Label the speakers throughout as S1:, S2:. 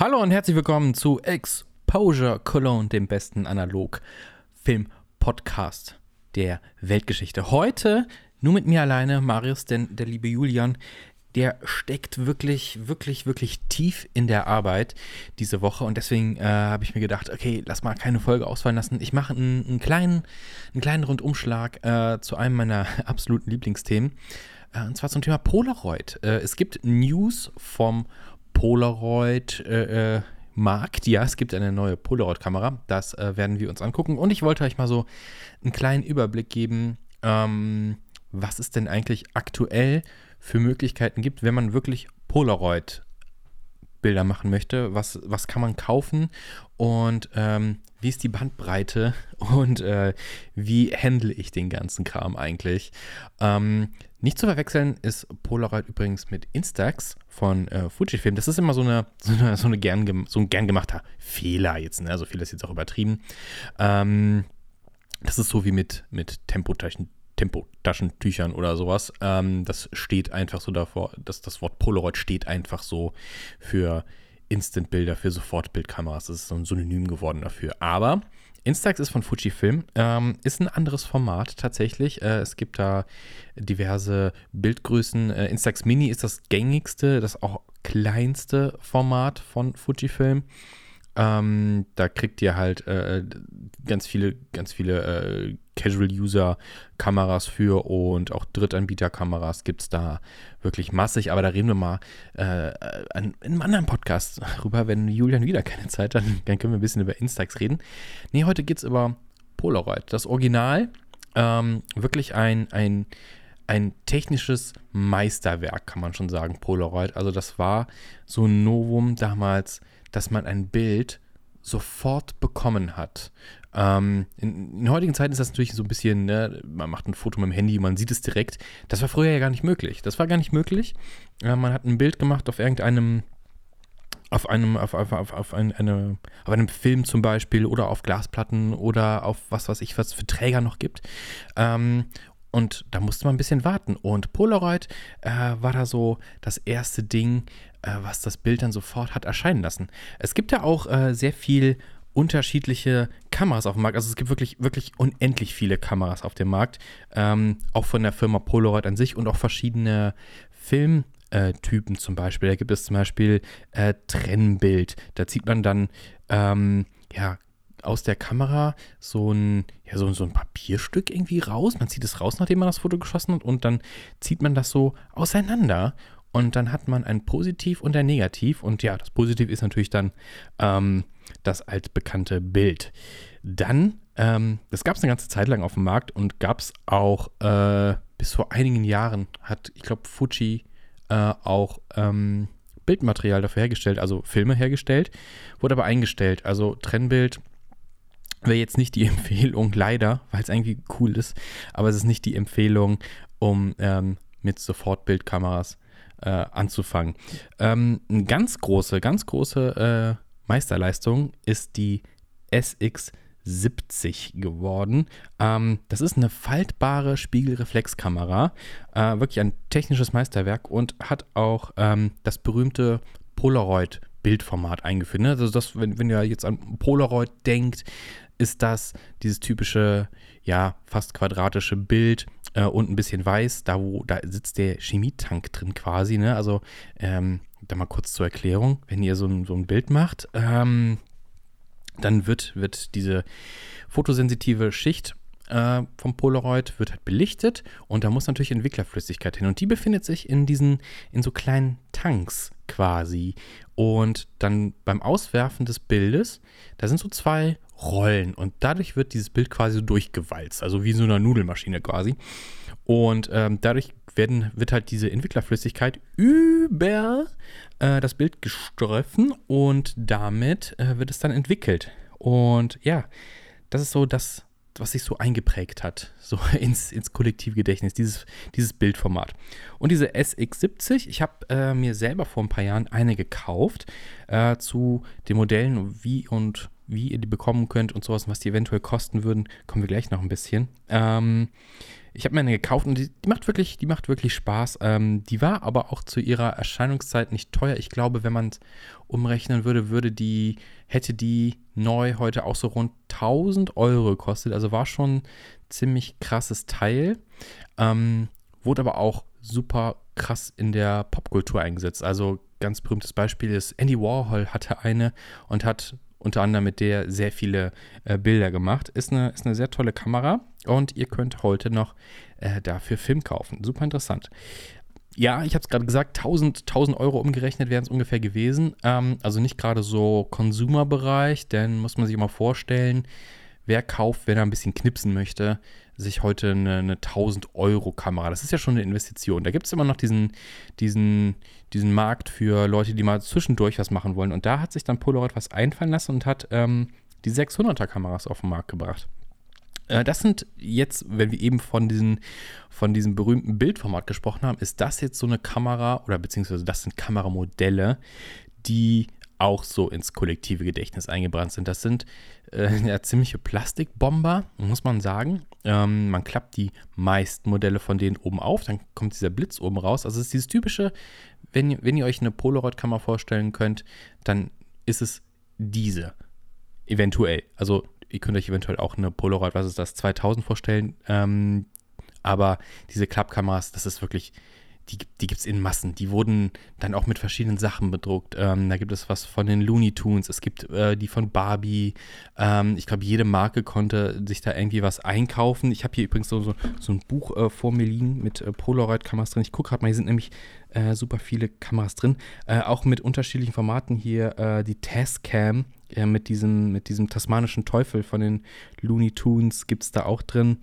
S1: Hallo und herzlich willkommen zu Exposure Cologne, dem besten Analog-Film-Podcast der Weltgeschichte. Heute nur mit mir alleine, Marius, denn der liebe Julian, der steckt wirklich, wirklich, wirklich tief in der Arbeit diese Woche und deswegen äh, habe ich mir gedacht, okay, lass mal keine Folge ausfallen lassen. Ich mache einen, einen, kleinen, einen kleinen Rundumschlag äh, zu einem meiner absoluten Lieblingsthemen. Äh, und zwar zum Thema Polaroid. Äh, es gibt News vom Polaroid äh, äh, Markt. Ja, es gibt eine neue Polaroid-Kamera. Das äh, werden wir uns angucken. Und ich wollte euch mal so einen kleinen Überblick geben, ähm, was es denn eigentlich aktuell für Möglichkeiten gibt, wenn man wirklich Polaroid Bilder machen möchte, was, was kann man kaufen und ähm, wie ist die Bandbreite und äh, wie handle ich den ganzen Kram eigentlich. Ähm, nicht zu verwechseln ist Polaroid übrigens mit Instax von äh, Fujifilm. Das ist immer so, eine, so, eine, so, eine gern, so ein gern gemachter Fehler jetzt. Ne? Also viel ist jetzt auch übertrieben. Ähm, das ist so wie mit, mit Tempotaschen, Tempotaschentüchern oder sowas. Ähm, das steht einfach so davor, dass das Wort Polaroid steht einfach so für Instant-Bilder, für Sofortbildkameras. Das ist so ein Synonym geworden dafür. Aber Instax ist von Fujifilm, ähm, ist ein anderes Format tatsächlich. Äh, es gibt da diverse Bildgrößen. Äh, Instax Mini ist das gängigste, das auch kleinste Format von Fujifilm. Ähm, da kriegt ihr halt äh, ganz viele, ganz viele äh, Casual-User-Kameras für und auch Drittanbieter-Kameras gibt es da wirklich massig. Aber da reden wir mal äh, an, in einem anderen Podcast drüber. Wenn Julian wieder keine Zeit hat, dann können wir ein bisschen über Instax reden. Nee, heute geht es über Polaroid. Das Original, ähm, wirklich ein, ein, ein technisches Meisterwerk, kann man schon sagen, Polaroid. Also das war so ein Novum damals dass man ein Bild sofort bekommen hat. Ähm, in, in, heutigen Zeiten ist das natürlich so ein bisschen, ne, man macht ein Foto mit dem Handy, man sieht es direkt. Das war früher ja gar nicht möglich. Das war gar nicht möglich. Äh, man hat ein Bild gemacht auf irgendeinem, auf einem, auf, auf, auf, auf, ein, eine, auf einem Film zum Beispiel oder auf Glasplatten oder auf was weiß ich, was für Träger noch gibt. Ähm, und da musste man ein bisschen warten. Und Polaroid äh, war da so das erste Ding, äh, was das Bild dann sofort hat erscheinen lassen. Es gibt ja auch äh, sehr viel unterschiedliche Kameras auf dem Markt. Also es gibt wirklich, wirklich unendlich viele Kameras auf dem Markt. Ähm, auch von der Firma Polaroid an sich und auch verschiedene Filmtypen zum Beispiel. Da gibt es zum Beispiel äh, Trennbild. Da zieht man dann ähm, ja, aus der Kamera so ein, ja, so, so ein Papierstück irgendwie raus. Man zieht es raus, nachdem man das Foto geschossen hat, und dann zieht man das so auseinander und dann hat man ein Positiv und ein Negativ. Und ja, das Positiv ist natürlich dann ähm, das altbekannte Bild. Dann, ähm, das gab es eine ganze Zeit lang auf dem Markt und gab es auch äh, bis vor einigen Jahren, hat, ich glaube, Fuji äh, auch ähm, Bildmaterial dafür hergestellt, also Filme hergestellt, wurde aber eingestellt. Also Trennbild wäre jetzt nicht die Empfehlung, leider, weil es irgendwie cool ist, aber es ist nicht die Empfehlung, um ähm, mit Sofortbildkameras äh, anzufangen. Ähm, eine ganz große, ganz große äh, Meisterleistung ist die SX70 geworden. Ähm, das ist eine faltbare Spiegelreflexkamera, äh, wirklich ein technisches Meisterwerk und hat auch ähm, das berühmte Polaroid Bildformat eingeführt. Ne? Also das, wenn, wenn ihr jetzt an Polaroid denkt, ist das dieses typische, ja, fast quadratische Bild äh, und ein bisschen weiß, da wo, da sitzt der Chemietank drin quasi, ne? Also, ähm, da mal kurz zur Erklärung, wenn ihr so ein, so ein Bild macht, ähm, dann wird, wird diese fotosensitive Schicht äh, vom Polaroid wird halt belichtet und da muss natürlich Entwicklerflüssigkeit hin. Und die befindet sich in diesen, in so kleinen Tanks quasi. Und dann beim Auswerfen des Bildes, da sind so zwei rollen. Und dadurch wird dieses Bild quasi durchgewalzt, also wie so eine Nudelmaschine quasi. Und ähm, dadurch werden, wird halt diese Entwicklerflüssigkeit über äh, das Bild geströffen und damit äh, wird es dann entwickelt. Und ja, das ist so das, was sich so eingeprägt hat, so ins, ins Kollektivgedächtnis, dieses, dieses Bildformat. Und diese SX70, ich habe äh, mir selber vor ein paar Jahren eine gekauft äh, zu den Modellen, wie und wie ihr die bekommen könnt und sowas, was die eventuell kosten würden, kommen wir gleich noch ein bisschen. Ähm, ich habe mir eine gekauft und die, die, macht wirklich, die macht wirklich Spaß. Ähm, die war aber auch zu ihrer Erscheinungszeit nicht teuer. Ich glaube, wenn man es umrechnen würde, würde die, hätte die neu heute auch so rund 1000 Euro gekostet. Also war schon ein ziemlich krasses Teil. Ähm, wurde aber auch super krass in der Popkultur eingesetzt. Also ganz berühmtes Beispiel ist Andy Warhol hatte eine und hat unter anderem mit der sehr viele äh, Bilder gemacht. Ist eine, ist eine sehr tolle Kamera und ihr könnt heute noch äh, dafür Film kaufen. Super interessant. Ja, ich habe es gerade gesagt, 1000, 1000 Euro umgerechnet wären es ungefähr gewesen. Ähm, also nicht gerade so Konsumerbereich, denn muss man sich mal vorstellen, wer kauft, wenn er ein bisschen knipsen möchte, sich heute eine, eine 1000 Euro Kamera. Das ist ja schon eine Investition. Da gibt es immer noch diesen, diesen, diesen Markt für Leute, die mal zwischendurch was machen wollen. Und da hat sich dann Polaroid was einfallen lassen und hat ähm, die 600er Kameras auf den Markt gebracht. Äh, das sind jetzt, wenn wir eben von, diesen, von diesem berühmten Bildformat gesprochen haben, ist das jetzt so eine Kamera oder beziehungsweise das sind Kameramodelle, die auch so ins kollektive Gedächtnis eingebrannt sind. Das sind äh, ja, ziemliche Plastikbomber, muss man sagen. Ähm, man klappt die meisten Modelle von denen oben auf, dann kommt dieser Blitz oben raus. Also es ist dieses typische, wenn, wenn ihr euch eine Polaroid-Kamera vorstellen könnt, dann ist es diese. Eventuell. Also ihr könnt euch eventuell auch eine Polaroid, was ist das, 2000 vorstellen. Ähm, aber diese Klappkameras, das ist wirklich die, die gibt es in Massen. Die wurden dann auch mit verschiedenen Sachen bedruckt. Ähm, da gibt es was von den Looney Tunes, es gibt äh, die von Barbie. Ähm, ich glaube, jede Marke konnte sich da irgendwie was einkaufen. Ich habe hier übrigens so, so, so ein Buch äh, vor mir liegen mit äh, Polaroid-Kameras drin. Ich gucke gerade mal, hier sind nämlich äh, super viele Kameras drin. Äh, auch mit unterschiedlichen Formaten hier äh, die Tascam. mit, diesem, mit diesem tasmanischen Teufel von den Looney Tunes gibt es da auch drin.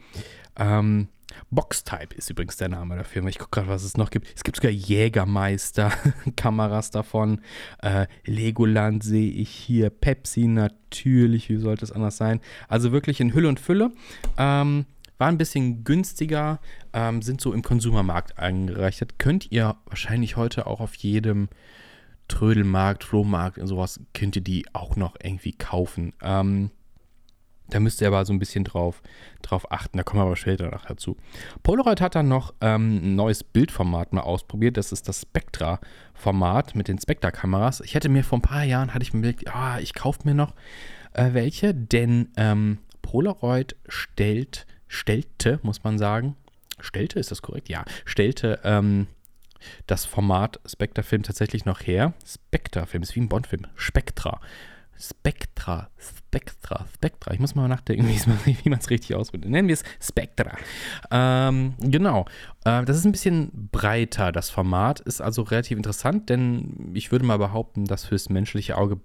S1: Ähm, Box-Type ist übrigens der Name dafür. Ich gucke gerade, was es noch gibt. Es gibt sogar Jägermeister-Kameras davon. Äh, Legoland sehe ich hier. Pepsi natürlich. Wie sollte es anders sein? Also wirklich in Hülle und Fülle. Ähm, war ein bisschen günstiger, ähm, sind so im Konsumermarkt eingereicht. Könnt ihr wahrscheinlich heute auch auf jedem Trödelmarkt, Flohmarkt und sowas, könnt ihr die auch noch irgendwie kaufen. Ähm, da müsst ihr aber so ein bisschen drauf, drauf achten. Da kommen wir aber später noch dazu. Polaroid hat dann noch ähm, ein neues Bildformat mal ausprobiert. Das ist das Spectra-Format mit den Spectra-Kameras. Ich hätte mir vor ein paar Jahren, hatte ich mir überlegt, ah, ich kaufe mir noch äh, welche, denn ähm, Polaroid stellt, stellte, muss man sagen, stellte, ist das korrekt? Ja, stellte ähm, das Format Spectra-Film tatsächlich noch her. Spectra-Film ist wie ein Bond-Film. Spectra. Spectra, Spectra, Spectra. Ich muss mal nachdenken, wie man es richtig ausdrückt. Nennen wir es Spectra. Ähm, genau. Äh, das ist ein bisschen breiter, das Format. Ist also relativ interessant, denn ich würde mal behaupten, dass fürs menschliche Auge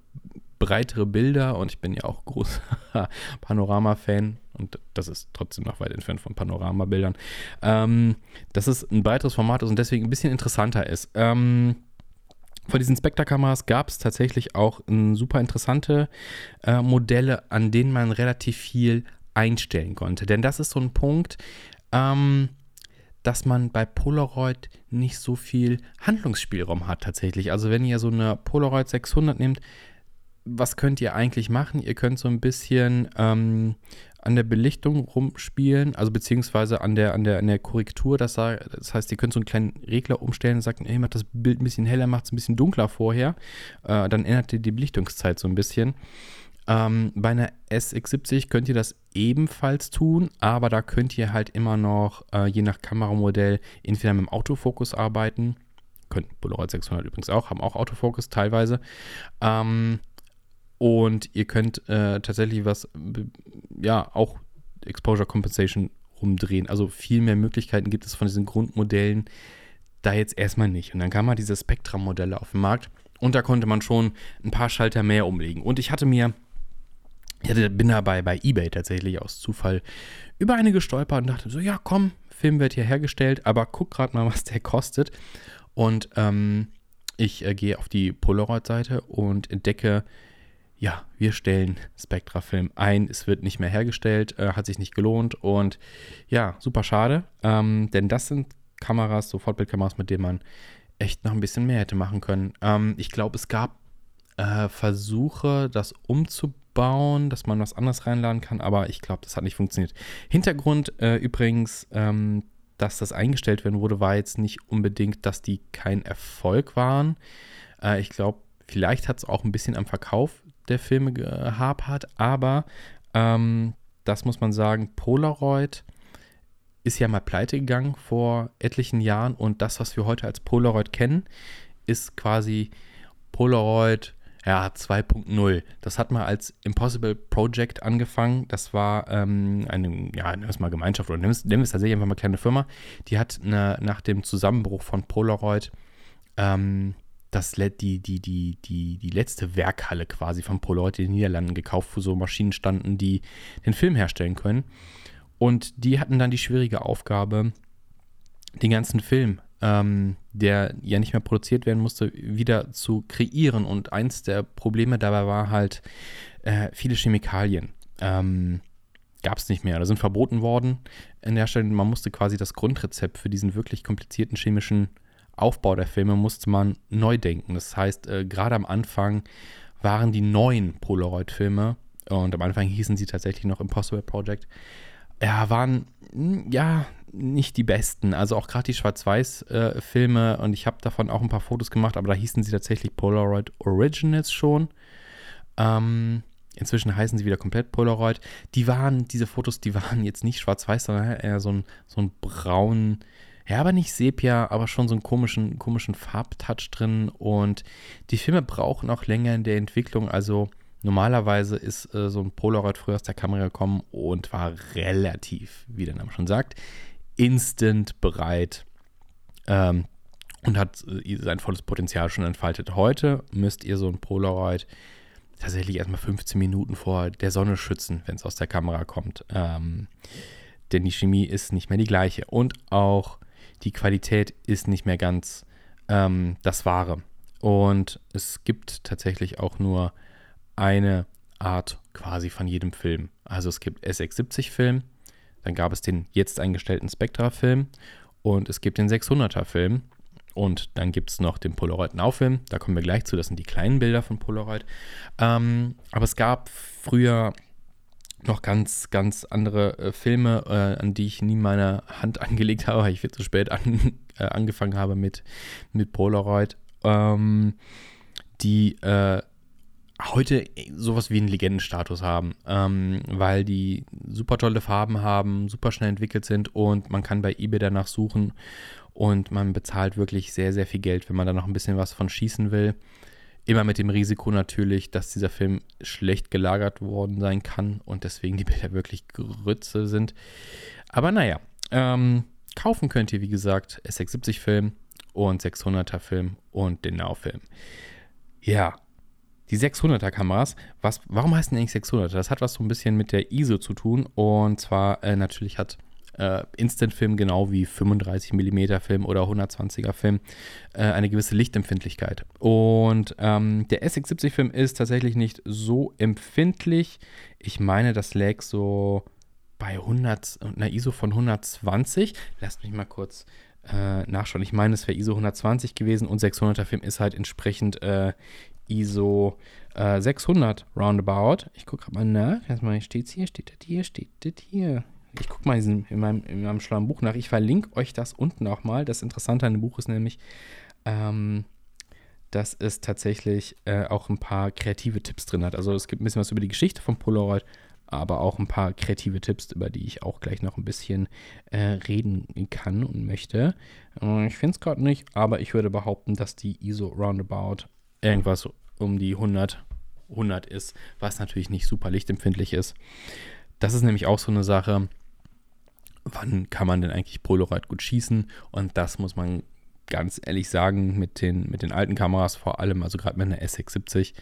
S1: breitere Bilder und ich bin ja auch großer Panorama-Fan und das ist trotzdem noch weit entfernt von Panoramabildern, ähm, dass es ein breiteres Format ist und deswegen ein bisschen interessanter ist. Ähm, von diesen Spectre-Kameras gab es tatsächlich auch um, super interessante äh, Modelle, an denen man relativ viel einstellen konnte. Denn das ist so ein Punkt, ähm, dass man bei Polaroid nicht so viel Handlungsspielraum hat tatsächlich. Also wenn ihr so eine Polaroid 600 nehmt, was könnt ihr eigentlich machen? Ihr könnt so ein bisschen ähm, an der Belichtung rumspielen, also beziehungsweise an der, an der, an der Korrektur. Das, das heißt, ihr könnt so einen kleinen Regler umstellen und sagt, ey, macht das Bild ein bisschen heller, macht es ein bisschen dunkler vorher. Äh, dann ändert ihr die Belichtungszeit so ein bisschen. Ähm, bei einer SX70 könnt ihr das ebenfalls tun, aber da könnt ihr halt immer noch, äh, je nach Kameramodell, entweder mit dem Autofokus arbeiten. Könnt Polaroid 600 übrigens auch, haben auch Autofokus teilweise. Ähm, und ihr könnt äh, tatsächlich was, ja, auch Exposure Compensation rumdrehen. Also viel mehr Möglichkeiten gibt es von diesen Grundmodellen da jetzt erstmal nicht. Und dann kam mal diese Spectrum-Modelle auf den Markt und da konnte man schon ein paar Schalter mehr umlegen. Und ich hatte mir, ich hatte, bin dabei bei eBay tatsächlich aus Zufall über eine gestolpert und dachte so, ja komm, Film wird hier hergestellt, aber guck gerade mal, was der kostet. Und ähm, ich äh, gehe auf die Polaroid-Seite und entdecke ja, wir stellen Spectra-Film ein, es wird nicht mehr hergestellt, äh, hat sich nicht gelohnt und ja, super schade, ähm, denn das sind Kameras, Sofortbildkameras, mit denen man echt noch ein bisschen mehr hätte machen können. Ähm, ich glaube, es gab äh, Versuche, das umzubauen dass man was anderes reinladen kann, aber ich glaube, das hat nicht funktioniert. Hintergrund äh, übrigens, ähm, dass das eingestellt werden wurde, war jetzt nicht unbedingt, dass die kein Erfolg waren. Äh, ich glaube, vielleicht hat es auch ein bisschen am Verkauf der Filme gehapert, aber ähm, das muss man sagen, Polaroid ist ja mal pleite gegangen vor etlichen Jahren und das, was wir heute als Polaroid kennen, ist quasi Polaroid ja, 2.0. Das hat mal als Impossible Project angefangen. Das war ähm, eine, ja, nennen wir es mal Gemeinschaft oder nennen wir es tatsächlich einfach mal kleine Firma. Die hat eine, nach dem Zusammenbruch von Polaroid ähm, das, die, die, die, die, die letzte Werkhalle quasi von Polaroid in den Niederlanden gekauft, wo so Maschinen standen, die den Film herstellen können. Und die hatten dann die schwierige Aufgabe, den ganzen Film, ähm, der ja nicht mehr produziert werden musste, wieder zu kreieren. Und eins der Probleme dabei war halt äh, viele Chemikalien. Ähm, Gab es nicht mehr, oder sind verboten worden in der Stelle. Man musste quasi das Grundrezept für diesen wirklich komplizierten chemischen Aufbau der Filme musste man neu denken. Das heißt, äh, gerade am Anfang waren die neuen Polaroid-Filme, und am Anfang hießen sie tatsächlich noch Impossible Project, ja, waren hm, ja nicht die besten. Also auch gerade die Schwarz-Weiß-Filme äh, und ich habe davon auch ein paar Fotos gemacht, aber da hießen sie tatsächlich Polaroid Originals schon. Ähm, inzwischen heißen sie wieder komplett Polaroid. Die waren, diese Fotos, die waren jetzt nicht schwarz-weiß, sondern eher so ein, so ein braun, ja, aber nicht Sepia, aber schon so einen komischen, komischen Farbtouch drin. Und die Filme brauchen auch länger in der Entwicklung. Also Normalerweise ist äh, so ein Polaroid früher aus der Kamera gekommen und war relativ, wie der Name schon sagt, instant bereit ähm, und hat äh, sein volles Potenzial schon entfaltet. Heute müsst ihr so ein Polaroid tatsächlich erstmal 15 Minuten vor der Sonne schützen, wenn es aus der Kamera kommt. Ähm, denn die Chemie ist nicht mehr die gleiche und auch die Qualität ist nicht mehr ganz ähm, das Wahre. Und es gibt tatsächlich auch nur eine Art quasi von jedem Film. Also es gibt SX70-Film, dann gab es den jetzt eingestellten Spectra-Film und es gibt den 600er-Film und dann gibt es noch den Polaroid Now-Film. Da kommen wir gleich zu, das sind die kleinen Bilder von Polaroid. Ähm, aber es gab früher noch ganz, ganz andere äh, Filme, äh, an die ich nie meine Hand angelegt habe, weil ich viel zu spät an, äh, angefangen habe mit, mit Polaroid. Ähm, die äh, heute sowas wie einen Legendenstatus haben, ähm, weil die super tolle Farben haben, super schnell entwickelt sind und man kann bei eBay danach suchen und man bezahlt wirklich sehr, sehr viel Geld, wenn man da noch ein bisschen was von schießen will. Immer mit dem Risiko natürlich, dass dieser Film schlecht gelagert worden sein kann und deswegen die Bilder wirklich Grütze sind. Aber naja, ähm, kaufen könnt ihr wie gesagt SX70 Film und 600er Film und den Now-Film. Ja, die 600er Kameras, warum heißen die eigentlich 600er? Das hat was so ein bisschen mit der ISO zu tun und zwar äh, natürlich hat äh, Instant-Film genau wie 35 mm Film oder 120er Film äh, eine gewisse Lichtempfindlichkeit. Und ähm, der SX70-Film ist tatsächlich nicht so empfindlich. Ich meine, das lag so bei 100, einer ISO von 120. Lasst mich mal kurz äh, nachschauen. Ich meine, es wäre ISO 120 gewesen und 600er Film ist halt entsprechend äh, ISO äh, 600 roundabout. Ich gucke gerade mal nach. Erstmal steht es hier, steht das hier, steht das hier. Ich gucke mal in, meinem, in meinem schlauen Buch nach. Ich verlinke euch das unten auch mal. Das Interessante an dem Buch ist nämlich, ähm, dass es tatsächlich äh, auch ein paar kreative Tipps drin hat. Also es gibt ein bisschen was über die Geschichte von Polaroid, aber auch ein paar kreative Tipps, über die ich auch gleich noch ein bisschen äh, reden kann und möchte. Äh, ich finde es gerade nicht, aber ich würde behaupten, dass die ISO Roundabout irgendwas um die 100, 100 ist, was natürlich nicht super lichtempfindlich ist. Das ist nämlich auch so eine Sache, wann kann man denn eigentlich Polaroid gut schießen? Und das muss man ganz ehrlich sagen, mit den, mit den alten Kameras vor allem, also gerade mit einer SX70,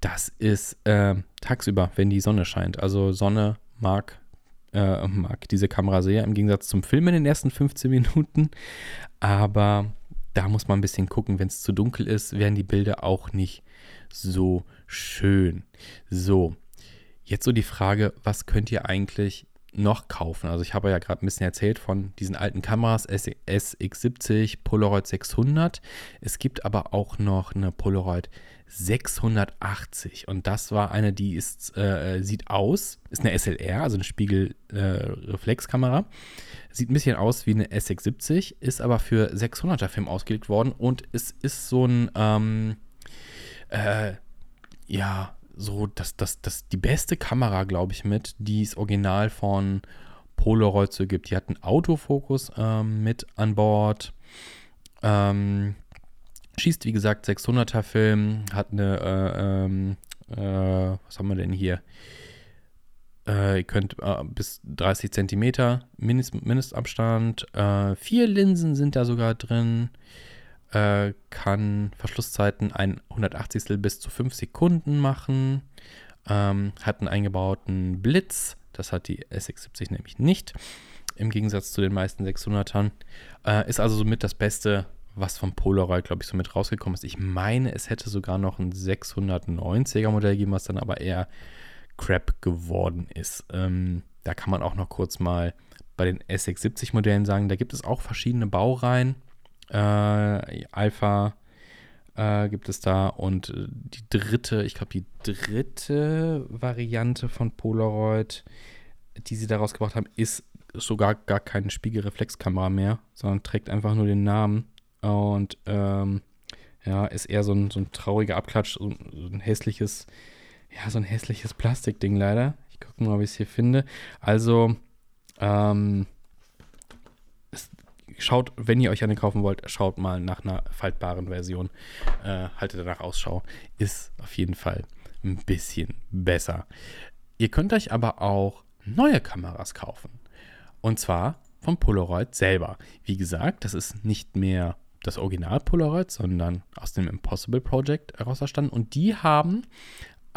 S1: das ist äh, tagsüber, wenn die Sonne scheint. Also Sonne mag, äh, mag diese Kamera sehr, im Gegensatz zum Film in den ersten 15 Minuten. Aber da muss man ein bisschen gucken, wenn es zu dunkel ist, werden die Bilder auch nicht so schön. So, jetzt so die Frage, was könnt ihr eigentlich noch kaufen? Also ich habe ja gerade ein bisschen erzählt von diesen alten Kameras SX70, Polaroid 600. Es gibt aber auch noch eine Polaroid 680. Und das war eine, die ist, äh, sieht aus, ist eine SLR, also eine Spiegelreflexkamera. Äh, sieht ein bisschen aus wie eine S670, ist aber für 600er Film ausgelegt worden und es ist so ein, ähm, äh, ja, so das, das, das, die beste Kamera, glaube ich, mit, die es original von Polaroid so gibt. Die hat einen Autofokus ähm, mit an Bord. Ähm, schießt, wie gesagt, 600er Film, hat eine, äh, ähm, äh, was haben wir denn hier? Äh, ihr könnt äh, bis 30 Zentimeter Mindest, Mindestabstand. Äh, vier Linsen sind da sogar drin. Äh, kann Verschlusszeiten ein 180 bis zu 5 Sekunden machen. Ähm, hat einen eingebauten Blitz. Das hat die S670 nämlich nicht. Im Gegensatz zu den meisten 600ern. Äh, ist also somit das beste was vom Polaroid, glaube ich, so mit rausgekommen ist. Ich meine, es hätte sogar noch ein 690er Modell gegeben, was dann aber eher Crap geworden ist. Ähm, da kann man auch noch kurz mal bei den S670 Modellen sagen, da gibt es auch verschiedene Baureihen. Äh, Alpha äh, gibt es da und äh, die dritte, ich glaube, die dritte Variante von Polaroid, die sie daraus gebracht haben, ist sogar gar keine Spiegelreflexkamera mehr, sondern trägt einfach nur den Namen und ähm, ja, ist eher so ein, so ein trauriger Abklatsch, so, ein hässliches, ja, so ein hässliches Plastikding leider. Ich gucke mal, ob ich es hier finde. Also, ähm, schaut, wenn ihr euch eine kaufen wollt, schaut mal nach einer faltbaren Version. Äh, haltet danach Ausschau. Ist auf jeden Fall ein bisschen besser. Ihr könnt euch aber auch neue Kameras kaufen. Und zwar vom Polaroid selber. Wie gesagt, das ist nicht mehr das Original Polaroid, sondern aus dem Impossible Project heraus erstanden. Und die haben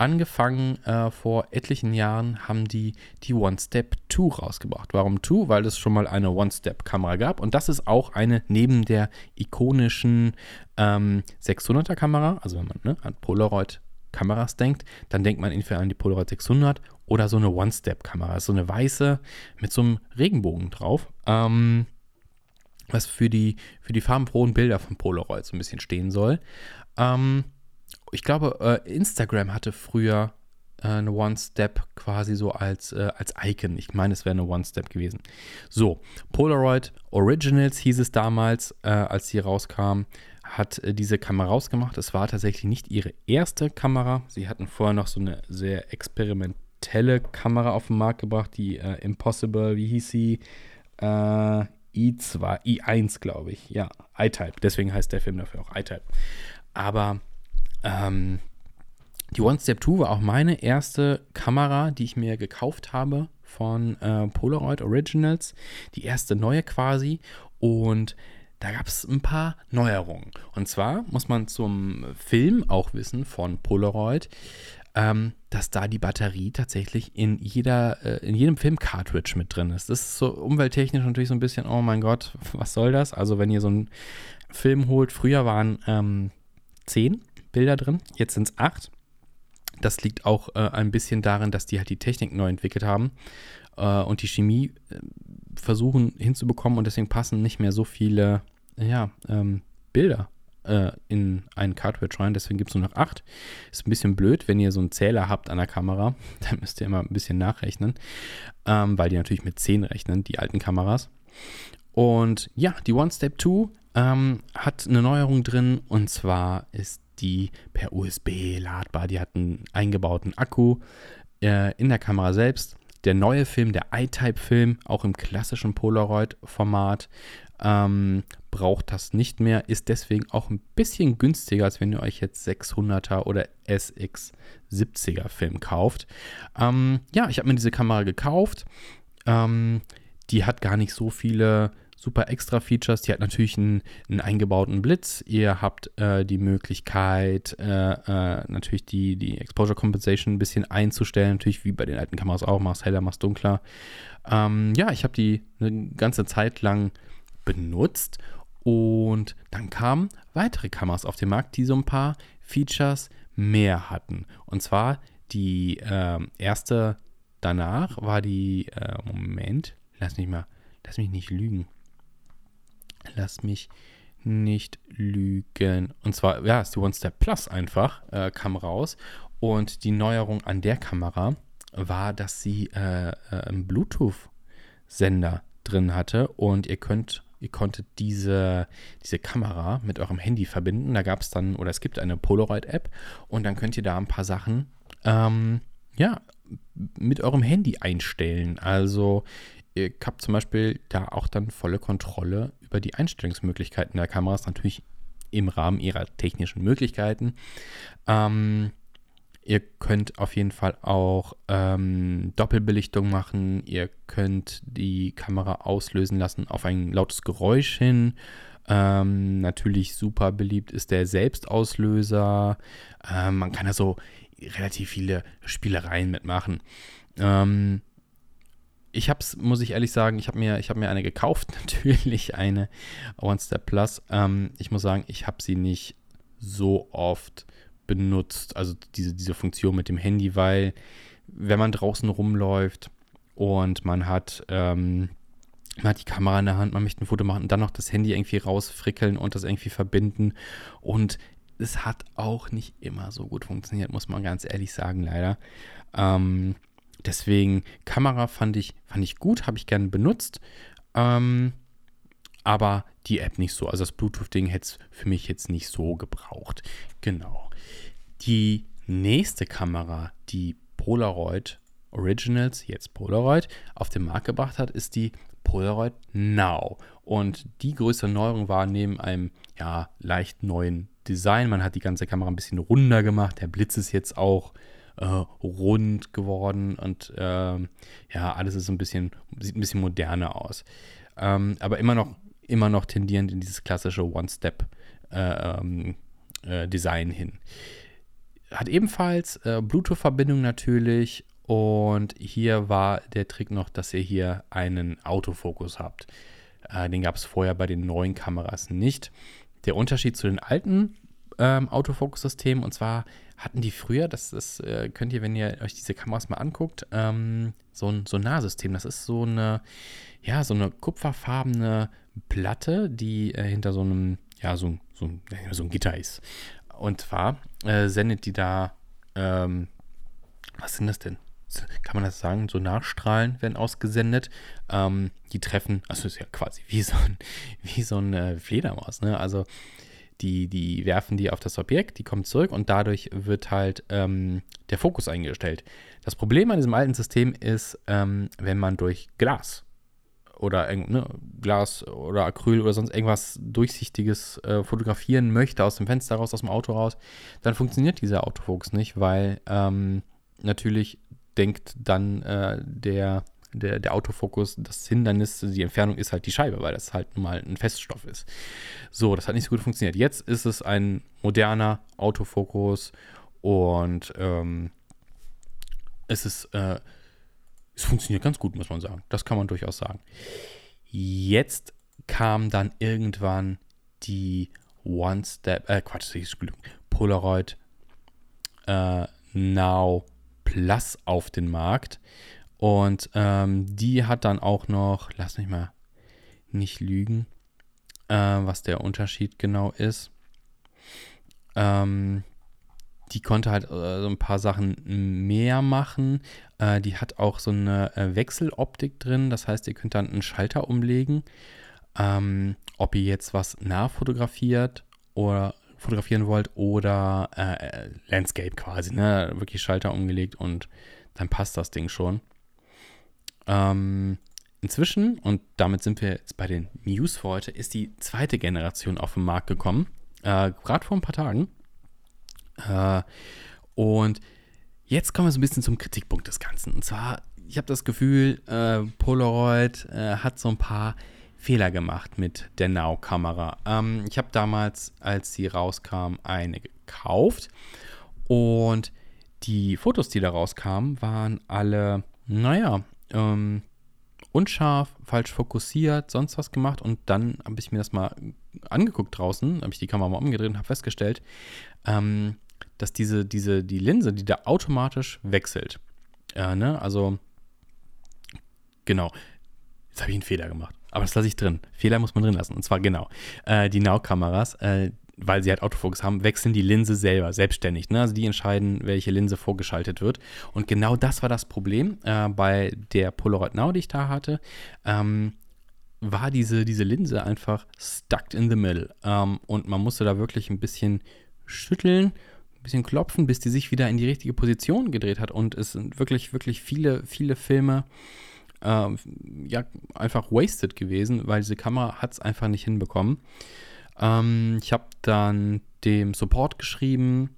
S1: angefangen äh, vor etlichen Jahren, haben die die One Step 2 rausgebracht. Warum 2? Weil es schon mal eine One Step Kamera gab. Und das ist auch eine neben der ikonischen ähm, 600er Kamera, also wenn man ne, an Polaroid Kameras denkt, dann denkt man entweder an die Polaroid 600 oder so eine One-Step-Kamera. So eine weiße mit so einem Regenbogen drauf. Ähm, was für die, für die farbenfrohen Bilder von Polaroid so ein bisschen stehen soll. Ähm, ich glaube, äh, Instagram hatte früher äh, eine One-Step quasi so als, äh, als Icon. Ich meine, es wäre eine One-Step gewesen. So, Polaroid Originals hieß es damals, äh, als sie rauskam, hat äh, diese Kamera rausgemacht. Es war tatsächlich nicht ihre erste Kamera. Sie hatten vorher noch so eine sehr experimentelle Kamera auf den Markt gebracht, die äh, Impossible, wie hieß sie? i2, i1, glaube ich. Ja, I-Type. Deswegen heißt der Film dafür auch I-Type. Aber ähm, die One Step 2 war auch meine erste Kamera, die ich mir gekauft habe von äh, Polaroid Originals. Die erste neue quasi. Und da gab es ein paar Neuerungen. Und zwar muss man zum Film auch wissen von Polaroid, ähm, dass da die Batterie tatsächlich in jeder, äh, in jedem Film-Cartridge mit drin ist. Das ist so umwelttechnisch natürlich so ein bisschen, oh mein Gott, was soll das? Also wenn ihr so einen Film holt, früher waren ähm, zehn Bilder drin, jetzt sind es acht. Das liegt auch äh, ein bisschen darin, dass die halt die Technik neu entwickelt haben äh, und die Chemie äh, versuchen hinzubekommen und deswegen passen nicht mehr so viele ja, ähm, Bilder äh, in einen Cartridge rein, deswegen gibt es nur noch 8. Ist ein bisschen blöd, wenn ihr so einen Zähler habt an der Kamera, dann müsst ihr immer ein bisschen nachrechnen, ähm, weil die natürlich mit 10 rechnen, die alten Kameras. Und ja, die One Step 2 ähm, hat eine Neuerung drin und zwar ist die per USB ladbar. Die hat einen eingebauten Akku äh, in der Kamera selbst. Der neue Film, der iType-Film, auch im klassischen Polaroid-Format, ähm, braucht das nicht mehr, ist deswegen auch ein bisschen günstiger, als wenn ihr euch jetzt 600er oder SX70er Film kauft. Ähm, ja, ich habe mir diese Kamera gekauft. Ähm, die hat gar nicht so viele super extra Features. Die hat natürlich einen, einen eingebauten Blitz. Ihr habt äh, die Möglichkeit, äh, äh, natürlich die, die Exposure Compensation ein bisschen einzustellen. Natürlich wie bei den alten Kameras auch. Machst heller, machst dunkler. Ähm, ja, ich habe die eine ganze Zeit lang benutzt und dann kamen weitere Kameras auf den Markt, die so ein paar Features mehr hatten. Und zwar die äh, erste danach war die, äh, Moment, lass mich mal, lass mich nicht lügen. Lass mich nicht lügen. Und zwar, ja, ist die One Step Plus einfach, äh, kam raus. Und die Neuerung an der Kamera war, dass sie äh, äh, einen Bluetooth-Sender drin hatte und ihr könnt ihr konntet diese, diese Kamera mit eurem Handy verbinden. Da gab es dann, oder es gibt eine Polaroid-App und dann könnt ihr da ein paar Sachen, ähm, ja, mit eurem Handy einstellen. Also ihr habt zum Beispiel da auch dann volle Kontrolle über die Einstellungsmöglichkeiten der Kameras, natürlich im Rahmen ihrer technischen Möglichkeiten. Ähm, Ihr könnt auf jeden Fall auch ähm, Doppelbelichtung machen. Ihr könnt die Kamera auslösen lassen auf ein lautes Geräusch hin. Ähm, natürlich super beliebt ist der Selbstauslöser. Ähm, man kann da so relativ viele Spielereien mitmachen. Ähm, ich habe es, muss ich ehrlich sagen, ich habe mir, hab mir eine gekauft, natürlich eine One Step Plus. Ähm, ich muss sagen, ich habe sie nicht so oft benutzt, also diese, diese Funktion mit dem Handy, weil wenn man draußen rumläuft und man hat, ähm, man hat die Kamera in der Hand, man möchte ein Foto machen und dann noch das Handy irgendwie rausfrickeln und das irgendwie verbinden und es hat auch nicht immer so gut funktioniert, muss man ganz ehrlich sagen, leider. Ähm, deswegen, Kamera fand ich, fand ich gut, habe ich gerne benutzt. Ähm, aber die App nicht so. Also das Bluetooth-Ding hätte es für mich jetzt nicht so gebraucht. Genau. Die nächste Kamera, die Polaroid Originals, jetzt Polaroid, auf den Markt gebracht hat, ist die Polaroid Now. Und die größte Neuerung war neben einem ja, leicht neuen Design, man hat die ganze Kamera ein bisschen runder gemacht, der Blitz ist jetzt auch äh, rund geworden und äh, ja, alles ist ein bisschen, sieht ein bisschen moderner aus. Ähm, aber immer noch, immer noch tendierend in dieses klassische One-Step-Design äh, ähm, hin hat ebenfalls äh, Bluetooth-Verbindung natürlich. Und hier war der Trick noch, dass ihr hier einen Autofokus habt. Äh, den gab es vorher bei den neuen Kameras nicht. Der Unterschied zu den alten ähm, Autofokus-Systemen, und zwar hatten die früher, das, das äh, könnt ihr, wenn ihr euch diese Kameras mal anguckt, ähm, so ein Sonarsystem. Das ist so eine, ja, so eine kupferfarbene Platte, die äh, hinter so einem, ja, so, so, so ein Gitter ist. Und zwar äh, sendet die da, ähm, was sind das denn? Kann man das sagen? So Nachstrahlen werden ausgesendet. Ähm, die treffen, also ist ja quasi wie so ein, wie so ein äh, Fledermaus, ne? Also die, die werfen die auf das Objekt, die kommen zurück und dadurch wird halt ähm, der Fokus eingestellt. Das Problem an diesem alten System ist, ähm, wenn man durch Glas oder ne, Glas oder Acryl oder sonst irgendwas Durchsichtiges äh, fotografieren möchte, aus dem Fenster raus, aus dem Auto raus, dann funktioniert dieser Autofokus nicht, weil ähm, natürlich denkt dann äh, der, der, der Autofokus, das Hindernis, die Entfernung ist halt die Scheibe, weil das halt mal ein Feststoff ist. So, das hat nicht so gut funktioniert. Jetzt ist es ein moderner Autofokus und ähm, es ist äh, es funktioniert ganz gut, muss man sagen. Das kann man durchaus sagen. Jetzt kam dann irgendwann die One-Step, äh, Quatsch, Polaroid äh, Now Plus auf den Markt. Und ähm, die hat dann auch noch, lass mich mal nicht lügen, äh, was der Unterschied genau ist. Ähm, die konnte halt äh, so ein paar Sachen mehr machen. Äh, die hat auch so eine äh, Wechseloptik drin. Das heißt, ihr könnt dann einen Schalter umlegen. Ähm, ob ihr jetzt was nachfotografiert oder fotografieren wollt oder äh, Landscape quasi, ne? Wirklich Schalter umgelegt und dann passt das Ding schon. Ähm, inzwischen, und damit sind wir jetzt bei den News für heute, ist die zweite Generation auf den Markt gekommen. Äh, Gerade vor ein paar Tagen. Äh, und jetzt kommen wir so ein bisschen zum Kritikpunkt des Ganzen. Und zwar, ich habe das Gefühl, äh, Polaroid äh, hat so ein paar Fehler gemacht mit der Now-Kamera. Ähm, ich habe damals, als sie rauskam, eine gekauft. Und die Fotos, die da rauskamen, waren alle, naja, ähm, unscharf, falsch fokussiert, sonst was gemacht. Und dann habe ich mir das mal angeguckt draußen, habe ich die Kamera mal umgedreht und habe festgestellt, ähm, dass diese, diese, die Linse, die da automatisch wechselt. Äh, ne? Also, genau. Jetzt habe ich einen Fehler gemacht. Aber das lasse ich drin. Fehler muss man drin lassen. Und zwar genau. Äh, die Now-Kameras, äh, weil sie halt Autofokus haben, wechseln die Linse selber, selbstständig. Ne? Also die entscheiden, welche Linse vorgeschaltet wird. Und genau das war das Problem äh, bei der Polaroid Now, die ich da hatte. Ähm, war diese, diese Linse einfach stuck in the middle. Ähm, und man musste da wirklich ein bisschen schütteln, ein bisschen klopfen, bis die sich wieder in die richtige Position gedreht hat. Und es sind wirklich, wirklich viele, viele Filme äh, ja, einfach wasted gewesen, weil diese Kamera hat es einfach nicht hinbekommen. Ähm, ich habe dann dem Support geschrieben,